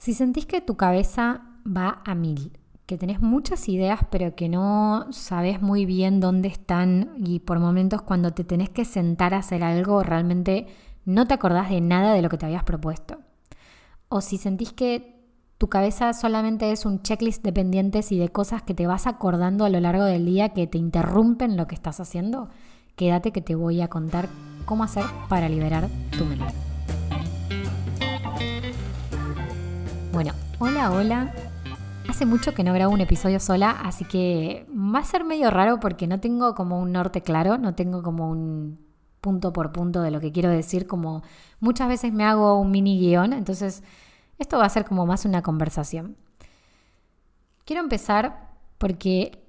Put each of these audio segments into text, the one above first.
Si sentís que tu cabeza va a mil, que tenés muchas ideas pero que no sabes muy bien dónde están y por momentos cuando te tenés que sentar a hacer algo realmente no te acordás de nada de lo que te habías propuesto. O si sentís que tu cabeza solamente es un checklist de pendientes y de cosas que te vas acordando a lo largo del día que te interrumpen lo que estás haciendo, quédate que te voy a contar cómo hacer para liberar tu mente. Bueno, hola, hola. Hace mucho que no grabo un episodio sola, así que va a ser medio raro porque no tengo como un norte claro, no tengo como un punto por punto de lo que quiero decir, como muchas veces me hago un mini guion, entonces esto va a ser como más una conversación. Quiero empezar porque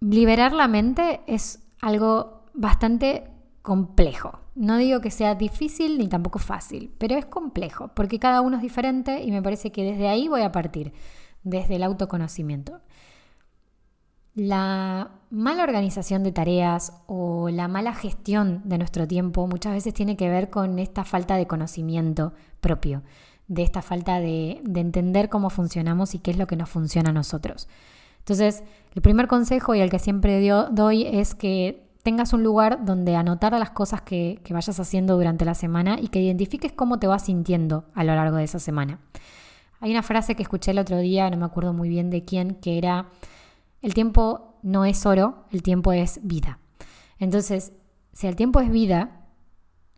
liberar la mente es algo bastante complejo. No digo que sea difícil ni tampoco fácil, pero es complejo, porque cada uno es diferente y me parece que desde ahí voy a partir, desde el autoconocimiento. La mala organización de tareas o la mala gestión de nuestro tiempo muchas veces tiene que ver con esta falta de conocimiento propio, de esta falta de, entender cómo funcionamos y qué es lo que nos funciona a nosotros. Entonces, el primer consejo y el que siempre doy es que tengas un lugar donde anotar las cosas que, vayas haciendo durante la semana y que identifiques cómo te vas sintiendo a lo largo de esa semana. Hay una frase que escuché el otro día, no me acuerdo muy bien de quién, que era, el tiempo no es oro, el tiempo es vida. Entonces, si el tiempo es vida,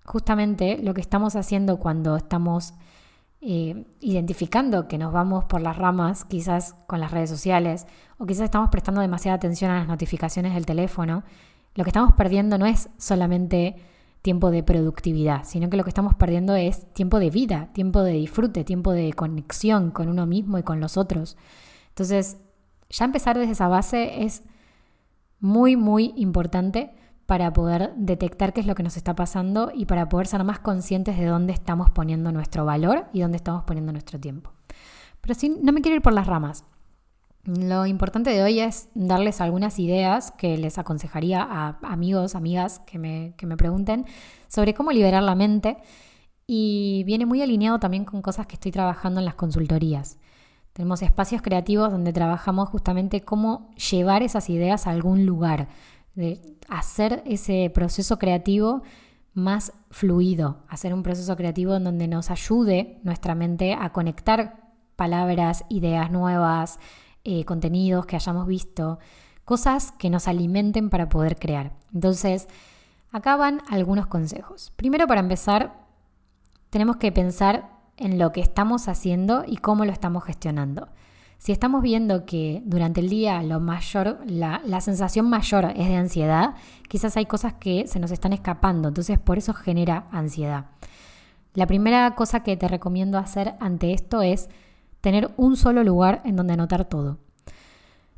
justamente lo que estamos haciendo cuando estamos eh, identificando que nos vamos por las ramas, quizás con las redes sociales, o quizás estamos prestando demasiada atención a las notificaciones del teléfono, lo que estamos perdiendo no es solamente tiempo de productividad, sino que lo que estamos perdiendo es tiempo de vida, tiempo de disfrute, tiempo de conexión con uno mismo y con los otros. Entonces, ya empezar desde esa base es muy, muy importante para poder detectar qué es lo que nos está pasando y para poder ser más conscientes de dónde estamos poniendo nuestro valor y dónde estamos poniendo nuestro tiempo. Pero sí, no me quiero ir por las ramas. Lo importante de hoy es darles algunas ideas que les aconsejaría a amigos, amigas que me, que me pregunten sobre cómo liberar la mente y viene muy alineado también con cosas que estoy trabajando en las consultorías. Tenemos espacios creativos donde trabajamos justamente cómo llevar esas ideas a algún lugar, de hacer ese proceso creativo más fluido, hacer un proceso creativo en donde nos ayude nuestra mente a conectar palabras, ideas nuevas, eh, contenidos que hayamos visto, cosas que nos alimenten para poder crear. Entonces, acá van algunos consejos. Primero, para empezar, tenemos que pensar en lo que estamos haciendo y cómo lo estamos gestionando. Si estamos viendo que durante el día lo mayor, la, la, sensación mayor es de ansiedad, quizás hay cosas que se nos están escapando, entonces por eso genera ansiedad. La primera cosa que te recomiendo hacer ante esto es tener un solo lugar en donde anotar todo.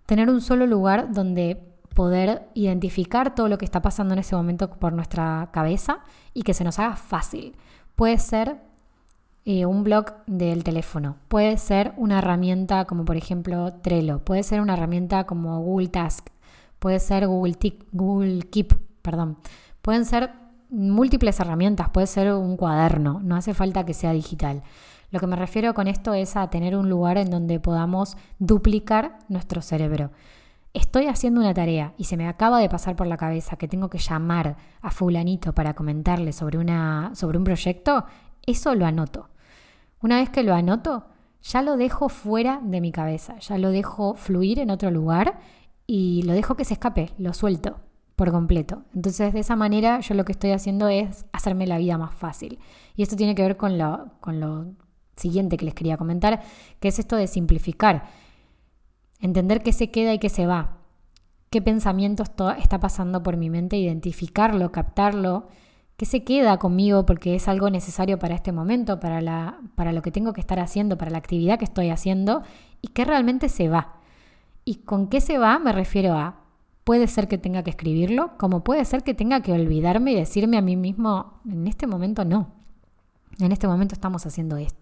Tener un solo lugar donde poder identificar todo lo que está pasando en ese momento por nuestra cabeza y que se nos haga fácil. Puede ser eh, un blog del teléfono, puede ser una herramienta como por ejemplo Trello, puede ser una herramienta como Google Task, puede ser Google, Google Keep, perdón. Pueden ser múltiples herramientas, puede ser un cuaderno, no hace falta que sea digital. Lo que me refiero con esto es a tener un lugar en donde podamos duplicar nuestro cerebro. Estoy haciendo una tarea y se me acaba de pasar por la cabeza que tengo que llamar a fulanito para comentarle sobre, una, sobre un proyecto, eso lo anoto. Una vez que lo anoto, ya lo dejo fuera de mi cabeza, ya lo dejo fluir en otro lugar y lo dejo que se escape, lo suelto por completo. Entonces de esa manera yo lo que estoy haciendo es hacerme la vida más fácil. Y esto tiene que ver con lo, con lo siguiente que les quería comentar, que es esto de simplificar. Entender qué se queda y qué se va. Qué pensamiento está pasando por mi mente, identificarlo, captarlo, qué se queda conmigo porque es algo necesario para este momento, para, la, para lo que tengo que estar haciendo, para la actividad que estoy haciendo y qué realmente se va. Y con qué se va me refiero a, puede ser que tenga que escribirlo, como puede ser que tenga que olvidarme y decirme a mí mismo, en este momento no, en este momento estamos haciendo esto.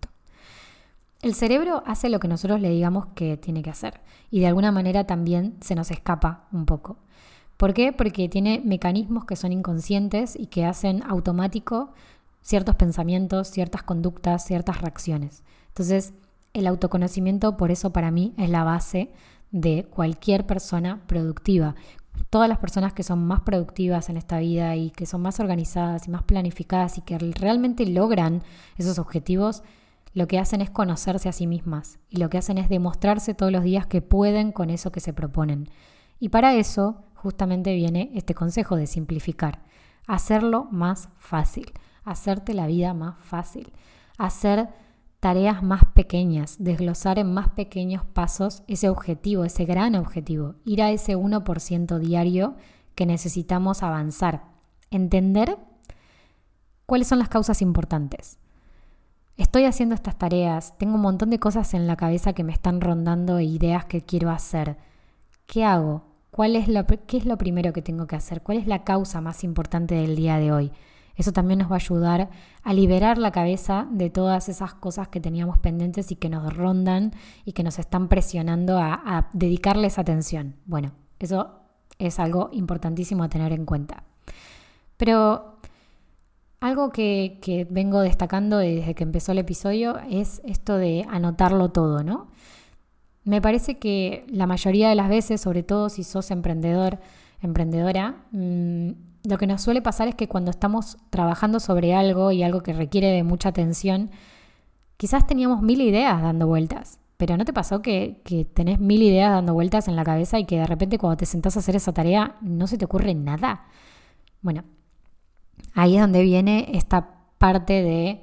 El cerebro hace lo que nosotros le digamos que tiene que hacer y de alguna manera también se nos escapa un poco. ¿Por qué? Porque tiene mecanismos que son inconscientes y que hacen automático ciertos pensamientos, ciertas conductas, ciertas reacciones. Entonces, El autoconocimiento, por eso para mí, es la base de cualquier persona productiva. Todas las personas que son más productivas en esta vida y que son más organizadas y más planificadas y que realmente logran esos objetivos, lo que hacen es conocerse a sí mismas y lo que hacen es demostrarse todos los días que pueden con eso que se proponen. Y para eso justamente viene este consejo de simplificar, hacerlo más fácil, hacerte la vida más fácil, hacer tareas más pequeñas, desglosar en más pequeños pasos ese objetivo, ese gran objetivo, ir a ese 1% diario que necesitamos avanzar, entender cuáles son las causas importantes. Estoy haciendo estas tareas, tengo un montón de cosas en la cabeza que me están rondando e ideas que quiero hacer. ¿Qué hago? ¿Cuál es lo, ¿Qué es lo primero que tengo que hacer? ¿Cuál es la causa más importante del día de hoy? Eso también nos va a ayudar a liberar la cabeza de todas esas cosas que teníamos pendientes y que nos rondan y que nos están presionando a, dedicarles atención. Bueno, eso es algo importantísimo a tener en cuenta. Pero algo que, vengo destacando desde que empezó el episodio es esto de anotarlo todo, ¿no? Me parece que la mayoría de las veces, sobre todo si sos emprendedor, emprendedora, mm, lo que nos suele pasar es que cuando estamos trabajando sobre algo y algo que requiere de mucha atención, quizás teníamos mil ideas dando vueltas, pero ¿no te pasó que, que, tenés mil ideas dando vueltas en la cabeza y que de repente cuando te sentás a hacer esa tarea no se te ocurre nada? Bueno, ahí es donde viene esta parte de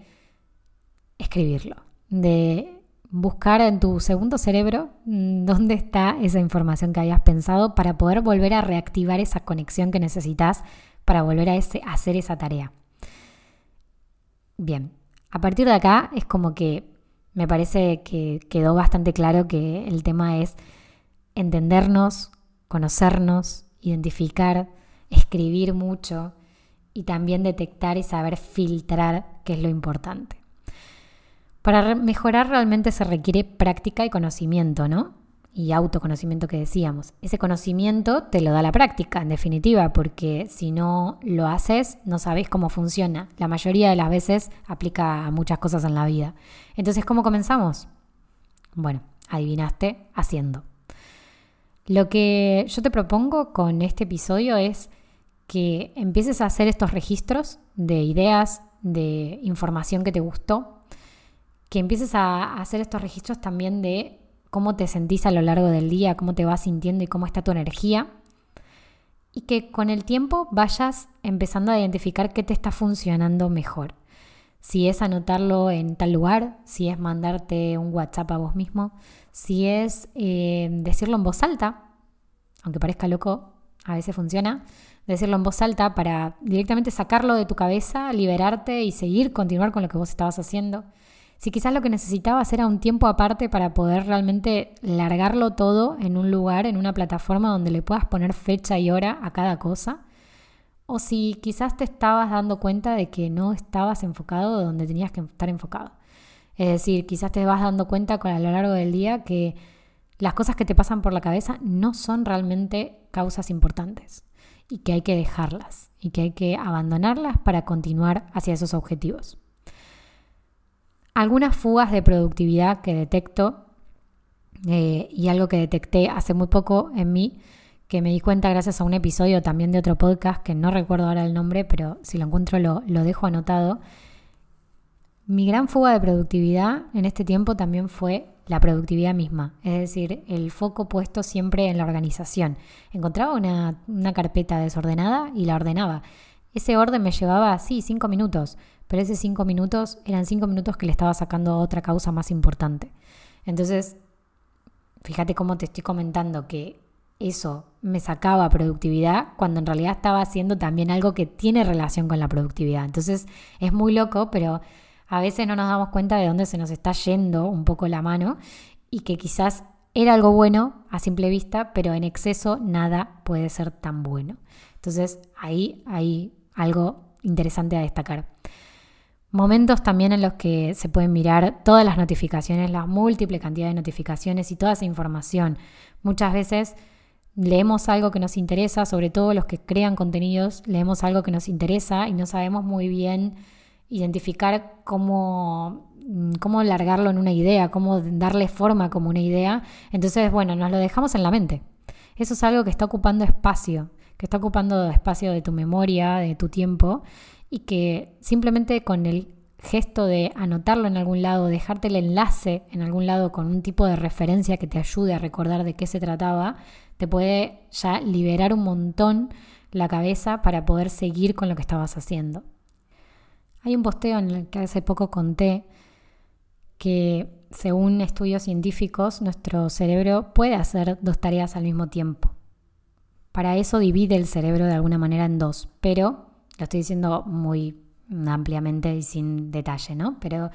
escribirlo, de buscar en tu segundo cerebro mm, dónde está esa información que habías pensado para poder volver a reactivar esa conexión que necesitas para volver a, ese, hacer esa tarea. Bien, a partir de acá es como que me parece que quedó bastante claro que el tema es entendernos, conocernos, identificar, escribir mucho y también detectar y saber filtrar qué es lo importante. Para mejorar realmente se requiere práctica y conocimiento, ¿no? Y autoconocimiento que decíamos. Ese conocimiento te lo da la práctica, en definitiva, porque si no lo haces, no sabes cómo funciona. La mayoría de las veces aplica a muchas cosas en la vida. Entonces, ¿cómo comenzamos? Bueno, adivinaste, haciendo. Lo que yo te propongo con este episodio es que empieces a hacer estos registros de ideas, de información que te gustó, que empieces a hacer estos registros también de cómo te sentís a lo largo del día, cómo te vas sintiendo y cómo está tu energía. Y que con el tiempo vayas empezando a identificar qué te está funcionando mejor. Si es anotarlo en tal lugar, si es mandarte un WhatsApp a vos mismo, si es eh, decirlo en voz alta, aunque parezca loco, a veces funciona, decirlo en voz alta para directamente sacarlo de tu cabeza, liberarte y seguir, continuar con lo que vos estabas haciendo si quizás lo que necesitabas era un tiempo aparte para poder realmente largarlo todo en un lugar, en una plataforma donde le puedas poner fecha y hora a cada cosa, o si quizás te estabas dando cuenta de que no estabas enfocado donde tenías que estar enfocado. Es decir, quizás te vas dando cuenta a lo largo del día que las cosas que te pasan por la cabeza no son realmente causas importantes y que hay que dejarlas y que hay que abandonarlas para continuar hacia esos objetivos. Algunas fugas de productividad que detecto eh, y algo que detecté hace muy poco en mí, que me di cuenta gracias a un episodio también de otro podcast que no recuerdo ahora el nombre, pero si lo encuentro lo, lo dejo anotado. Mi gran fuga de productividad en este tiempo también fue la productividad misma, es decir, el foco puesto siempre en la organización. Encontraba una, una, carpeta desordenada y la ordenaba. Ese orden me llevaba así cinco minutos, pero esos cinco minutos eran cinco minutos que le estaba sacando a otra causa más importante. Entonces, fíjate cómo te estoy comentando que eso me sacaba productividad cuando en realidad estaba haciendo también algo que tiene relación con la productividad. Entonces, es muy loco, pero a veces no nos damos cuenta de dónde se nos está yendo un poco la mano y que quizás era algo bueno a simple vista, pero en exceso nada puede ser tan bueno. Entonces, ahí hay algo interesante a destacar. Momentos también en los que se pueden mirar todas las notificaciones, la múltiple cantidad de notificaciones y toda esa información. Muchas veces leemos algo que nos interesa, sobre todo los que crean contenidos, leemos algo que nos interesa y no sabemos muy bien identificar cómo, mm, cómo largarlo en una idea, cómo darle forma como una idea. Entonces, bueno, nos lo dejamos en la mente. Eso es algo que está ocupando espacio, que está ocupando espacio de tu memoria, de tu tiempo, y que simplemente con el gesto de anotarlo en algún lado, dejarte el enlace en algún lado con un tipo de referencia que te ayude a recordar de qué se trataba, te puede ya liberar un montón la cabeza para poder seguir con lo que estabas haciendo. Hay un posteo en el que hace poco conté que según estudios científicos nuestro cerebro puede hacer dos tareas al mismo tiempo. Para eso divide el cerebro de alguna manera en dos, pero lo estoy diciendo muy ampliamente y sin detalle, ¿no? Pero,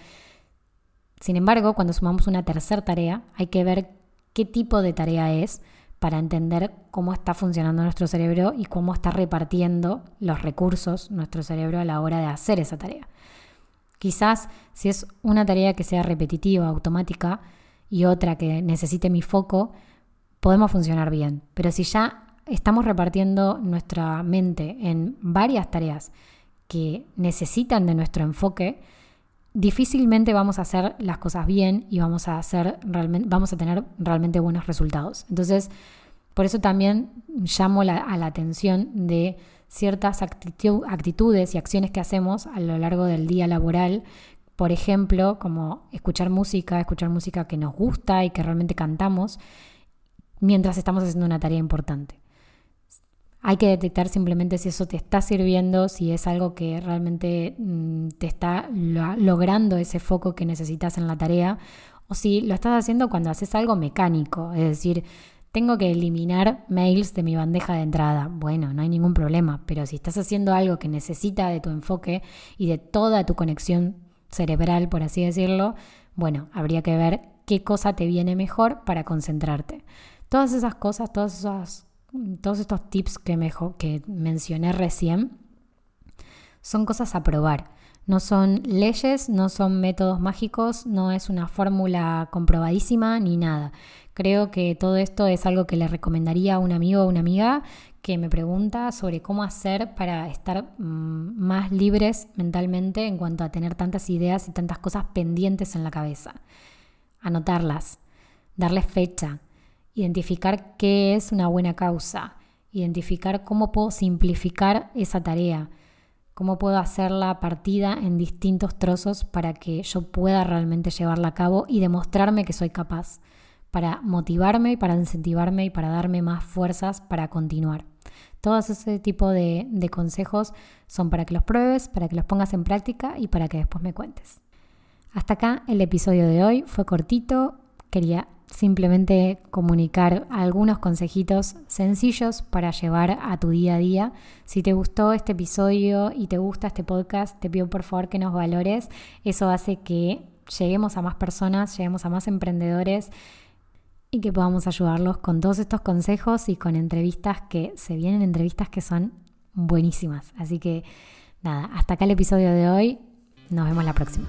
sin embargo, cuando sumamos una tercera tarea, hay que ver qué tipo de tarea es para entender cómo está funcionando nuestro cerebro y cómo está repartiendo los recursos nuestro cerebro a la hora de hacer esa tarea. Quizás si es una tarea que sea repetitiva, automática, y otra que necesite mi foco, podemos funcionar bien. Pero si ya estamos repartiendo nuestra mente en varias tareas que necesitan de nuestro enfoque, difícilmente vamos a hacer las cosas bien y vamos a, hacer realmente, vamos a tener realmente buenos resultados. Entonces, por eso también llamo a la atención de ciertas actitudes y acciones que hacemos a lo largo del día laboral. Por ejemplo, como escuchar música, escuchar música que nos gusta y que realmente cantamos mientras estamos haciendo una tarea importante. Hay que detectar simplemente si eso te está sirviendo, si es algo que realmente mm, te está logrando ese foco que necesitas en la tarea, o si lo estás haciendo cuando haces algo mecánico, es decir, tengo que eliminar mails de mi bandeja de entrada. Bueno, no hay ningún problema, pero si estás haciendo algo que necesita de tu enfoque y de toda tu conexión cerebral, por así decirlo, bueno, habría que ver qué cosa te viene mejor para concentrarte. Todas esas cosas, todas esas todos estos tips que, me, que mencioné recién son cosas a probar. No son leyes, no son métodos mágicos, no es una fórmula comprobadísima ni nada. Creo que todo esto es algo que le recomendaría a un amigo o una amiga que me pregunta sobre cómo hacer para estar mm, más libres mentalmente en cuanto a tener tantas ideas y tantas cosas pendientes en la cabeza. Anotarlas, darles fecha, identificar qué es una buena causa, identificar cómo puedo simplificar esa tarea, cómo puedo hacerla partida en distintos trozos para que yo pueda realmente llevarla a cabo y demostrarme que soy capaz, para motivarme para incentivarme y para darme más fuerzas para continuar. Todos ese tipo de, de consejos son para que los pruebes, para que los pongas en práctica y para que después me cuentes. Hasta acá el episodio de hoy fue cortito, quería simplemente comunicar algunos consejitos sencillos para llevar a tu día a día. Si te gustó este episodio y te gusta este podcast, te pido por favor que nos valores. Eso hace que lleguemos a más personas, lleguemos a más emprendedores y que podamos ayudarlos con todos estos consejos y con entrevistas que se vienen entrevistas que son buenísimas. Así que nada, hasta acá el episodio de hoy. Nos vemos la próxima.